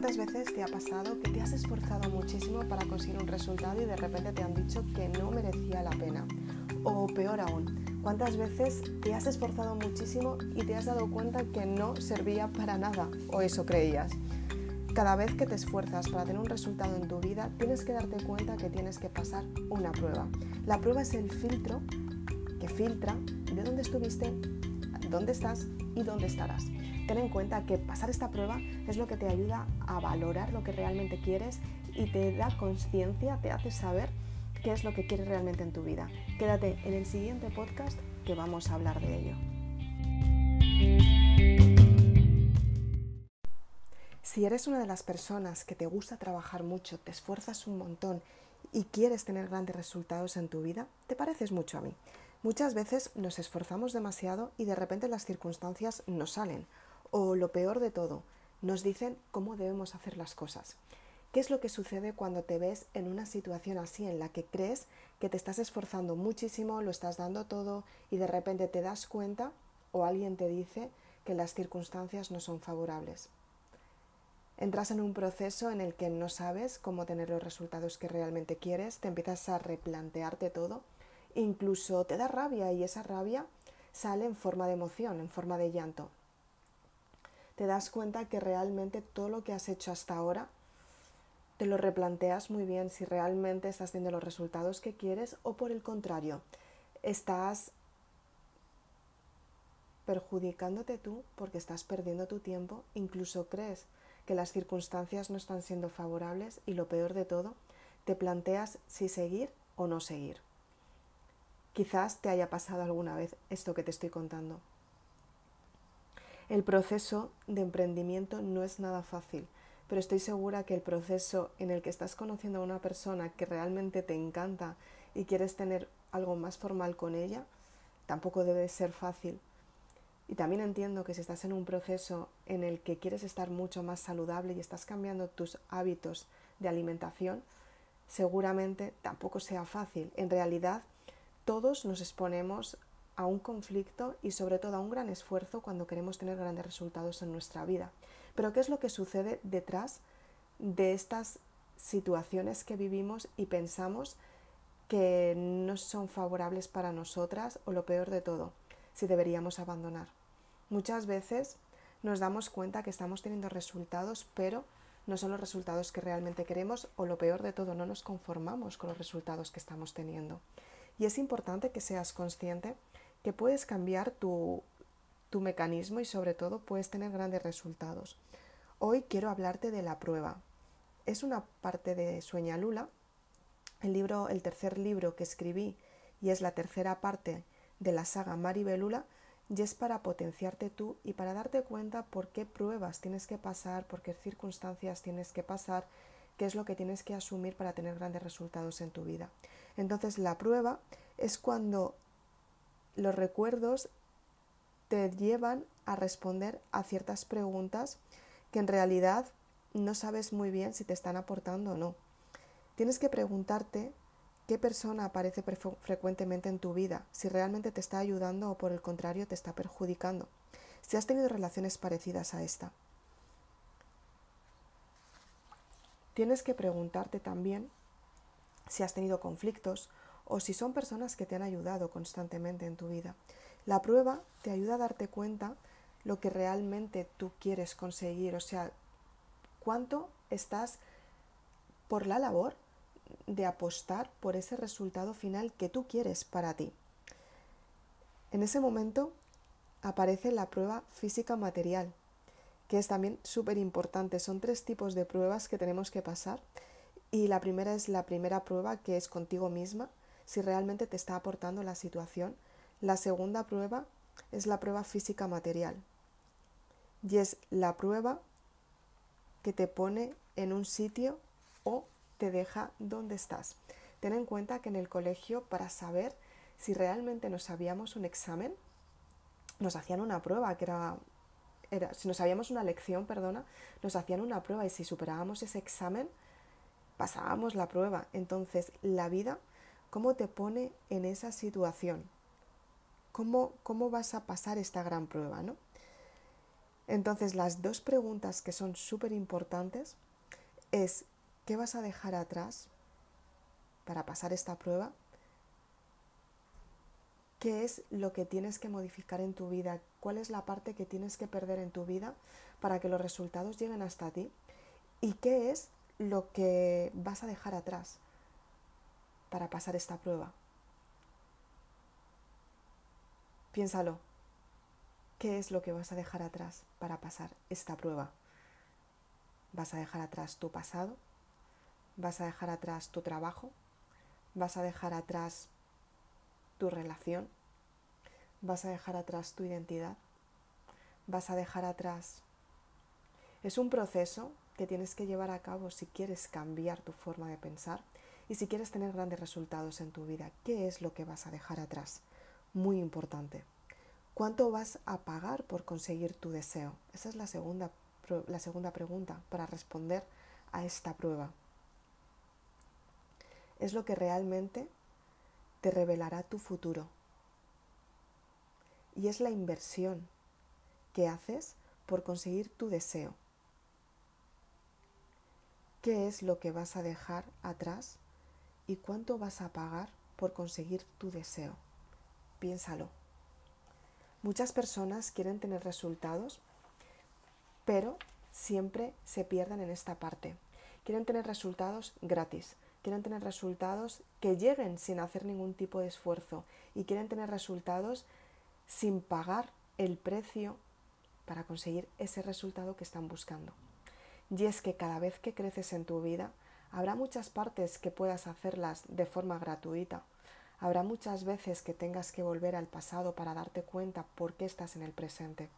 ¿Cuántas veces te ha pasado que te has esforzado muchísimo para conseguir un resultado y de repente te han dicho que no merecía la pena? O peor aún, ¿cuántas veces te has esforzado muchísimo y te has dado cuenta que no servía para nada? O eso creías. Cada vez que te esfuerzas para tener un resultado en tu vida, tienes que darte cuenta que tienes que pasar una prueba. La prueba es el filtro que filtra de dónde estuviste, dónde estás y dónde estarás. Ten en cuenta que pasar esta prueba es lo que te ayuda a valorar lo que realmente quieres y te da conciencia, te hace saber qué es lo que quieres realmente en tu vida. Quédate en el siguiente podcast que vamos a hablar de ello. Si eres una de las personas que te gusta trabajar mucho, te esfuerzas un montón y quieres tener grandes resultados en tu vida, te pareces mucho a mí. Muchas veces nos esforzamos demasiado y de repente las circunstancias no salen o lo peor de todo, nos dicen cómo debemos hacer las cosas. ¿Qué es lo que sucede cuando te ves en una situación así en la que crees que te estás esforzando muchísimo, lo estás dando todo y de repente te das cuenta o alguien te dice que las circunstancias no son favorables? Entras en un proceso en el que no sabes cómo tener los resultados que realmente quieres, te empiezas a replantearte todo, incluso te da rabia y esa rabia sale en forma de emoción, en forma de llanto te das cuenta que realmente todo lo que has hecho hasta ahora te lo replanteas muy bien si realmente estás teniendo los resultados que quieres o por el contrario, estás perjudicándote tú porque estás perdiendo tu tiempo, incluso crees que las circunstancias no están siendo favorables y lo peor de todo, te planteas si seguir o no seguir. Quizás te haya pasado alguna vez esto que te estoy contando. El proceso de emprendimiento no es nada fácil, pero estoy segura que el proceso en el que estás conociendo a una persona que realmente te encanta y quieres tener algo más formal con ella, tampoco debe ser fácil. Y también entiendo que si estás en un proceso en el que quieres estar mucho más saludable y estás cambiando tus hábitos de alimentación, seguramente tampoco sea fácil. En realidad, todos nos exponemos a un conflicto y sobre todo a un gran esfuerzo cuando queremos tener grandes resultados en nuestra vida. Pero ¿qué es lo que sucede detrás de estas situaciones que vivimos y pensamos que no son favorables para nosotras o lo peor de todo, si deberíamos abandonar? Muchas veces nos damos cuenta que estamos teniendo resultados, pero no son los resultados que realmente queremos o lo peor de todo, no nos conformamos con los resultados que estamos teniendo. Y es importante que seas consciente que puedes cambiar tu, tu mecanismo y sobre todo puedes tener grandes resultados. Hoy quiero hablarte de la prueba. Es una parte de Sueña Lula, el libro, el tercer libro que escribí y es la tercera parte de la saga Maribelula y es para potenciarte tú y para darte cuenta por qué pruebas tienes que pasar, por qué circunstancias tienes que pasar, qué es lo que tienes que asumir para tener grandes resultados en tu vida. Entonces la prueba es cuando los recuerdos te llevan a responder a ciertas preguntas que en realidad no sabes muy bien si te están aportando o no. Tienes que preguntarte qué persona aparece frecuentemente en tu vida, si realmente te está ayudando o por el contrario te está perjudicando, si has tenido relaciones parecidas a esta. Tienes que preguntarte también si has tenido conflictos o si son personas que te han ayudado constantemente en tu vida. La prueba te ayuda a darte cuenta lo que realmente tú quieres conseguir, o sea, cuánto estás por la labor de apostar por ese resultado final que tú quieres para ti. En ese momento aparece la prueba física material, que es también súper importante. Son tres tipos de pruebas que tenemos que pasar y la primera es la primera prueba que es contigo misma, si realmente te está aportando la situación. La segunda prueba es la prueba física material y es la prueba que te pone en un sitio o te deja donde estás. Ten en cuenta que en el colegio para saber si realmente nos sabíamos un examen, nos hacían una prueba que era, si nos sabíamos una lección, perdona, nos hacían una prueba y si superábamos ese examen, pasábamos la prueba. Entonces, la vida ¿Cómo te pone en esa situación? ¿Cómo, cómo vas a pasar esta gran prueba? ¿no? Entonces las dos preguntas que son súper importantes es ¿qué vas a dejar atrás para pasar esta prueba? ¿Qué es lo que tienes que modificar en tu vida? ¿Cuál es la parte que tienes que perder en tu vida para que los resultados lleguen hasta ti? ¿Y qué es lo que vas a dejar atrás para pasar esta prueba? Piénsalo. ¿Qué es lo que vas a dejar atrás para pasar esta prueba? ¿Vas a dejar atrás tu pasado? ¿Vas a dejar atrás tu trabajo? ¿Vas a dejar atrás tu relación? ¿Vas a dejar atrás tu identidad? ¿Vas a dejar atrás? Es un proceso que tienes que llevar a cabo si quieres cambiar tu forma de pensar y si quieres tener grandes resultados en tu vida. ¿Qué es lo que vas a dejar atrás? Muy importante. ¿Cuánto vas a pagar por conseguir tu deseo? Esa es la segunda, la segunda pregunta para responder a esta prueba. Es lo que realmente te revelará tu futuro. Y es la inversión que haces por conseguir tu deseo. ¿Qué es lo que vas a dejar atrás y cuánto vas a pagar por conseguir tu deseo? Piénsalo. Muchas personas quieren tener resultados, pero siempre se pierden en esta parte. Quieren tener resultados gratis, quieren tener resultados que lleguen sin hacer ningún tipo de esfuerzo y quieren tener resultados sin pagar el precio para conseguir ese resultado que están buscando. Y es que cada vez que creces en tu vida, habrá muchas partes que puedas hacerlas de forma gratuita. Habrá muchas veces que tengas que volver al pasado para darte cuenta por qué estás en el presente.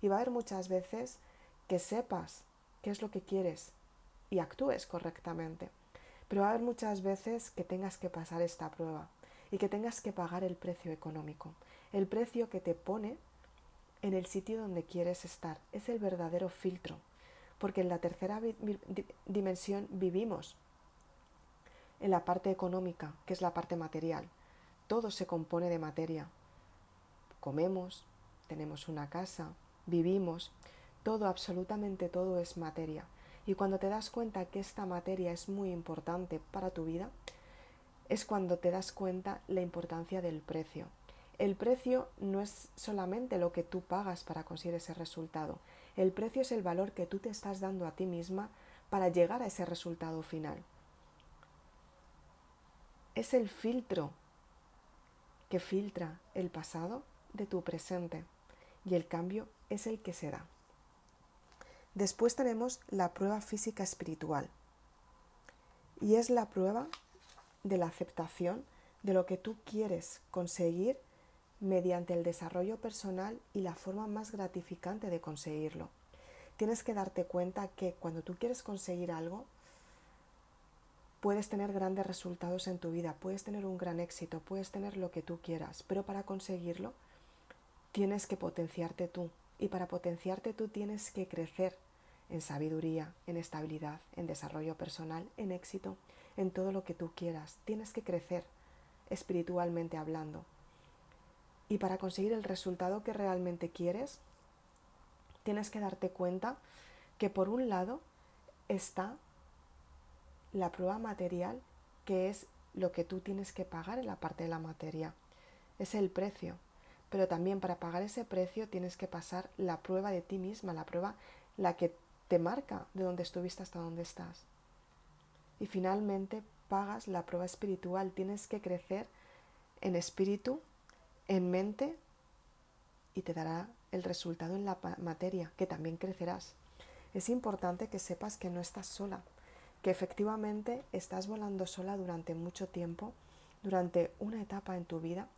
Y va a haber muchas veces que sepas qué es lo que quieres y actúes correctamente. Pero va a haber muchas veces que tengas que pasar esta prueba y que tengas que pagar el precio económico, el precio que te pone en el sitio donde quieres estar. Es el verdadero filtro porque en la tercera dimensión vivimos en la parte económica, que es la parte material. Todo se compone de materia. Comemos, tenemos una casa, vivimos, todo, absolutamente todo es materia. Y cuando te das cuenta que esta materia es muy importante para tu vida, es cuando te das cuenta la importancia del precio. El precio no es solamente lo que tú pagas para conseguir ese resultado, el precio es el valor que tú te estás dando a ti misma para llegar a ese resultado final. Es el filtro que filtra el pasado de tu presente y el cambio es el que se da. Después tenemos la prueba física espiritual y es la prueba de la aceptación de lo que tú quieres conseguir mediante el desarrollo personal y la forma más gratificante de conseguirlo. Tienes que darte cuenta que cuando tú quieres conseguir algo, puedes tener grandes resultados en tu vida, puedes tener un gran éxito, puedes tener lo que tú quieras, pero para conseguirlo tienes que potenciarte tú. Y para potenciarte tú tienes que crecer en sabiduría, en estabilidad, en desarrollo personal, en éxito, en todo lo que tú quieras. Tienes que crecer espiritualmente hablando. Y para conseguir el resultado que realmente quieres, tienes que darte cuenta que por un lado está la prueba material, que es lo que tú tienes que pagar en la parte de la materia. Es el precio. Pero también para pagar ese precio tienes que pasar la prueba de ti misma, la prueba la que te marca de dónde estuviste hasta dónde estás. Y finalmente pagas la prueba espiritual. Tienes que crecer en espíritu en mente y te dará el resultado en la materia, que también crecerás. Es importante que sepas que no estás sola, que efectivamente estás volando sola durante mucho tiempo, durante una etapa en tu vida,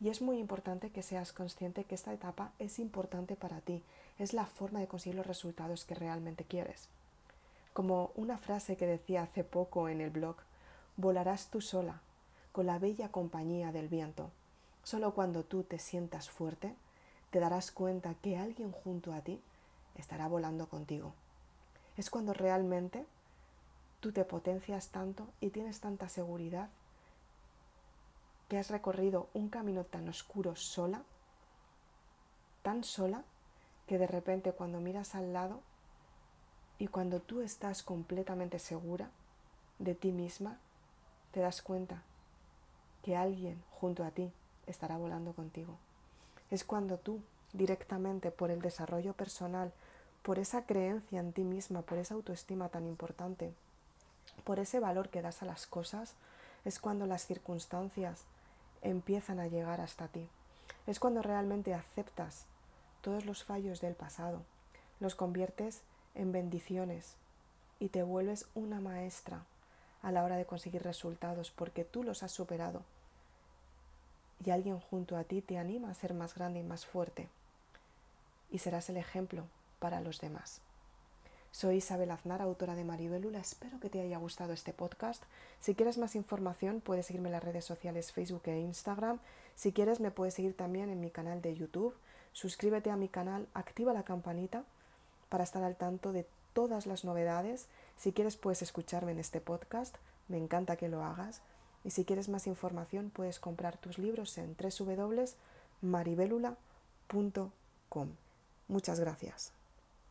y es muy importante que seas consciente que esta etapa es importante para ti, es la forma de conseguir los resultados que realmente quieres. Como una frase que decía hace poco en el blog, volarás tú sola, con la bella compañía del viento. Solo cuando tú te sientas fuerte, te darás cuenta que alguien junto a ti estará volando contigo. Es cuando realmente tú te potencias tanto y tienes tanta seguridad que has recorrido un camino tan oscuro sola, tan sola, que de repente cuando miras al lado y cuando tú estás completamente segura de ti misma, te das cuenta que alguien junto a ti estará volando contigo. Es cuando tú directamente por el desarrollo personal, por esa creencia en ti misma, por esa autoestima tan importante, por ese valor que das a las cosas, es cuando las circunstancias empiezan a llegar hasta ti. Es cuando realmente aceptas todos los fallos del pasado, los conviertes en bendiciones y te vuelves una maestra a la hora de conseguir resultados porque tú los has superado y alguien junto a ti te anima a ser más grande y más fuerte y serás el ejemplo para los demás. Soy Isabel Aznar, autora de Maribelula. Espero que te haya gustado este podcast. Si quieres más información, puedes seguirme en las redes sociales Facebook e Instagram. Si quieres, me puedes seguir también en mi canal de YouTube. Suscríbete a mi canal, activa la campanita para estar al tanto de todas las novedades. Si quieres, puedes escucharme en este podcast. Me encanta que lo hagas. Y si quieres más información, puedes comprar tus libros en www.maribelula.com. Muchas gracias.